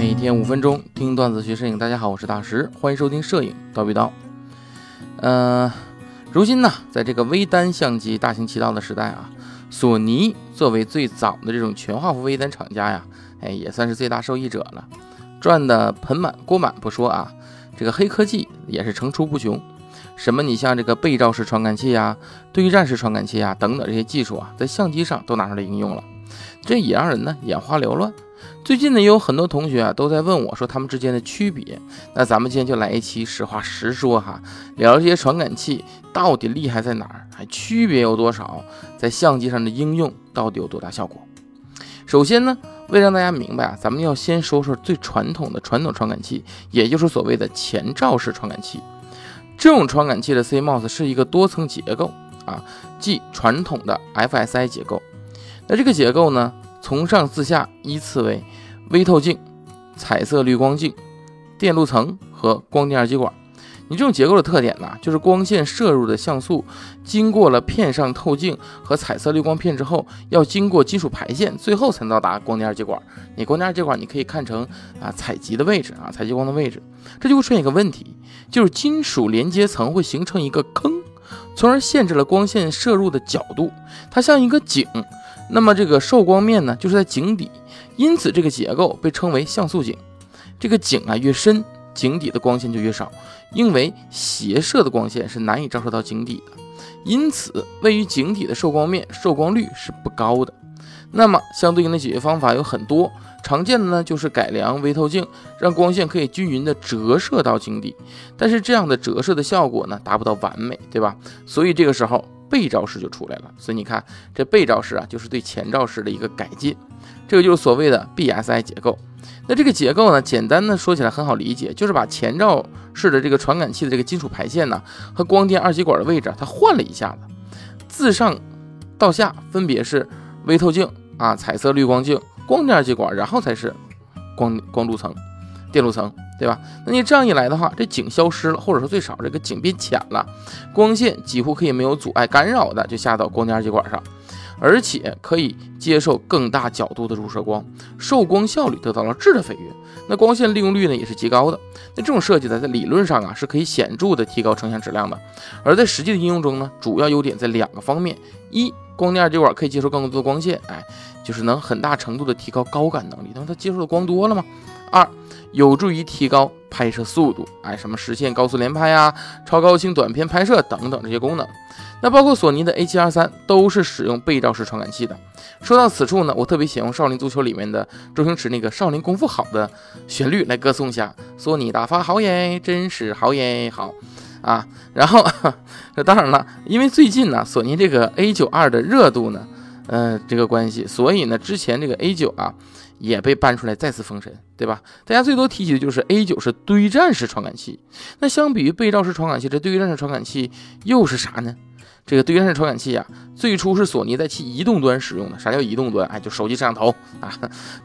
每天五分钟听段子学摄影，大家好，我是大石，欢迎收听摄影叨逼叨。呃，如今呢，在这个微单相机大行其道的时代啊，索尼作为最早的这种全画幅微单厂家呀，哎，也算是最大受益者了，赚的盆满锅满不说啊，这个黑科技也是层出不穷。什么？你像这个背照式传感器呀、对战式传感器呀等等这些技术啊，在相机上都拿出来应用了，这也让人呢眼花缭乱。最近呢，有很多同学啊都在问我说他们之间的区别。那咱们今天就来一期实话实说哈，聊这些传感器到底厉害在哪儿，还区别有多少，在相机上的应用到底有多大效果。首先呢，为让大家明白啊，咱们要先说说最传统的传统传感器，也就是所谓的前照式传感器。这种传感器的 CMOS 是一个多层结构啊，即传统的 FSI 结构。那这个结构呢，从上至下依次为微透镜、彩色滤光镜、电路层和光电二极管。你这种结构的特点呢，就是光线射入的像素，经过了片上透镜和彩色滤光片之后，要经过金属排线，最后才能到达光电二极管。你光电二极管，你可以看成啊采集的位置啊，采集光的位置，这就会出现一个问题，就是金属连接层会形成一个坑，从而限制了光线射入的角度，它像一个井。那么这个受光面呢，就是在井底，因此这个结构被称为像素井。这个井啊越深。井底的光线就越少，因为斜射的光线是难以照射到井底的，因此位于井底的受光面受光率是不高的。那么相对应的解决方法有很多，常见的呢就是改良微透镜，让光线可以均匀的折射到井底，但是这样的折射的效果呢达不到完美，对吧？所以这个时候背照式就出来了。所以你看这背照式啊，就是对前照式的一个改进，这个就是所谓的 BSI 结构。那这个结构呢，简单的说起来很好理解，就是把前照式的这个传感器的这个金属排线呢和光电二极管的位置它换了一下子，自上到下分别是微透镜啊、彩色滤光镜、光电二极管，然后才是光光路层、电路层，对吧？那你这样一来的话，这井消失了，或者说最少这个井变浅了，光线几乎可以没有阻碍干扰的就下到光电二极管上。而且可以接受更大角度的入射光，受光效率得到了质的飞跃。那光线利用率呢也是极高的。那这种设计呢，在理论上啊是可以显著的提高成像质量的。而在实际的应用中呢，主要优点在两个方面：一，光电二极管可以接受更多的光线，哎，就是能很大程度的提高高感能力，因为它接受的光多了嘛。二，有助于提高拍摄速度，哎，什么实现高速连拍呀、超高清短片拍摄等等这些功能。那包括索尼的 A7R3 都是使用背照式传感器的。说到此处呢，我特别喜欢《少林足球》里面的周星驰那个“少林功夫好”的旋律来歌颂一下索尼大发好耶，真是好耶，好啊。然后，那当然了，因为最近呢，索尼这个 A92 的热度呢，呃，这个关系，所以呢，之前这个 A9 啊也被搬出来再次封神，对吧？大家最多提起的就是 A9 是堆栈式传感器。那相比于背照式传感器，这堆栈式传感器又是啥呢？这个堆栈式传感器啊，最初是索尼在其移动端使用的。啥叫移动端？哎，就手机摄像头啊。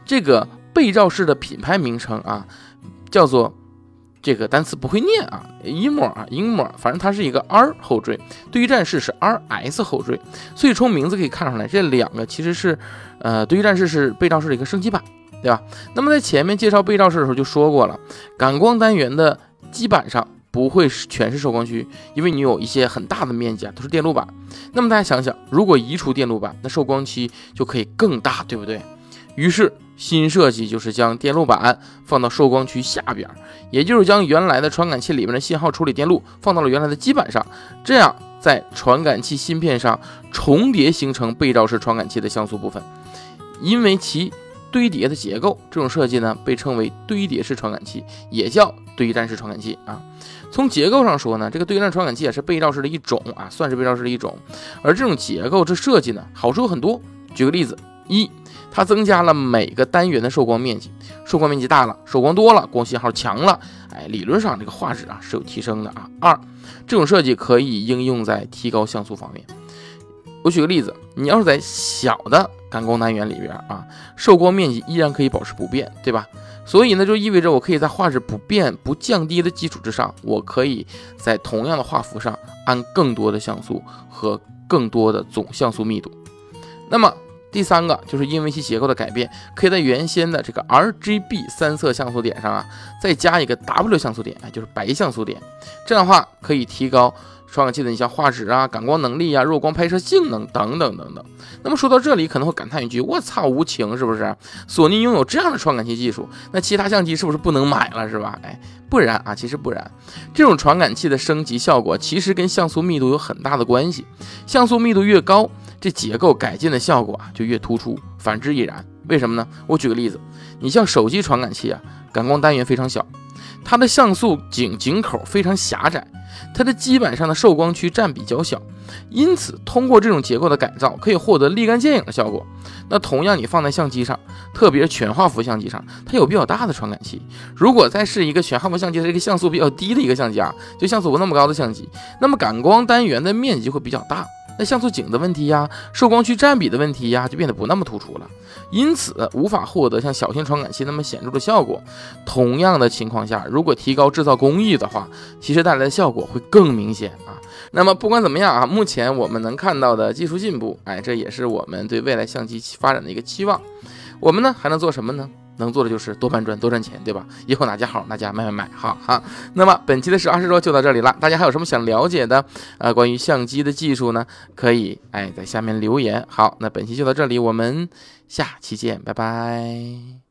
这个背照式的品牌名称啊，叫做这个单词不会念啊，emo 啊，emo，反正它是一个 R 后缀，对战式是 RS 后缀。所以从名字可以看出来，这两个其实是呃，对战式是背照式的一个升级版，对吧？那么在前面介绍背照式的时候就说过了，感光单元的基板上。不会是全是受光区，因为你有一些很大的面积啊，都是电路板。那么大家想想，如果移除电路板，那受光区就可以更大，对不对？于是新设计就是将电路板放到受光区下边，也就是将原来的传感器里面的信号处理电路放到了原来的基板上，这样在传感器芯片上重叠形成背照式传感器的像素部分，因为其堆叠的结构，这种设计呢被称为堆叠式传感器，也叫堆栈式传感器啊。从结构上说呢，这个对战传感器也是背照式的一种啊，算是背照式的一种。而这种结构这设计呢，好处有很多。举个例子，一，它增加了每个单元的受光面积，受光面积大了，受光多了，光信号强了，哎，理论上这个画质啊是有提升的啊。二，这种设计可以应用在提高像素方面。我举个例子，你要是在小的感光单元里边啊，受光面积依然可以保持不变，对吧？所以呢，就意味着我可以在画质不变、不降低的基础之上，我可以在同样的画幅上安更多的像素和更多的总像素密度。那么第三个就是因为其结构的改变，可以在原先的这个 RGB 三色像素点上啊，再加一个 W 像素点，就是白像素点，这样的话可以提高。传感器的你像画质啊、感光能力啊、弱光拍摄性能等等等等。那么说到这里，可能会感叹一句：“我操，无情是不是？索尼拥有这样的传感器技术，那其他相机是不是不能买了是吧？”哎，不然啊，其实不然。这种传感器的升级效果其实跟像素密度有很大的关系。像素密度越高，这结构改进的效果啊就越突出。反之亦然。为什么呢？我举个例子，你像手机传感器啊，感光单元非常小，它的像素井井口非常狭窄。它的基板上的受光区占比较小，因此通过这种结构的改造，可以获得立竿见影的效果。那同样，你放在相机上，特别是全画幅相机上，它有比较大的传感器。如果再是一个全画幅相机的这个像素比较低的一个相机啊，就像素不那么高的相机，那么感光单元的面积会比较大。那像素井的问题呀，受光区占比的问题呀，就变得不那么突出了，因此无法获得像小型传感器那么显著的效果。同样的情况下，如果提高制造工艺的话，其实带来的效果会更明显啊。那么不管怎么样啊，目前我们能看到的技术进步，哎，这也是我们对未来相机发展的一个期望。我们呢还能做什么呢？能做的就是多搬砖多赚钱，对吧？以后哪家好哪家买买买，好哈。那么本期的实话实说就到这里了，大家还有什么想了解的呃关于相机的技术呢？可以哎在下面留言。好，那本期就到这里，我们下期见，拜拜。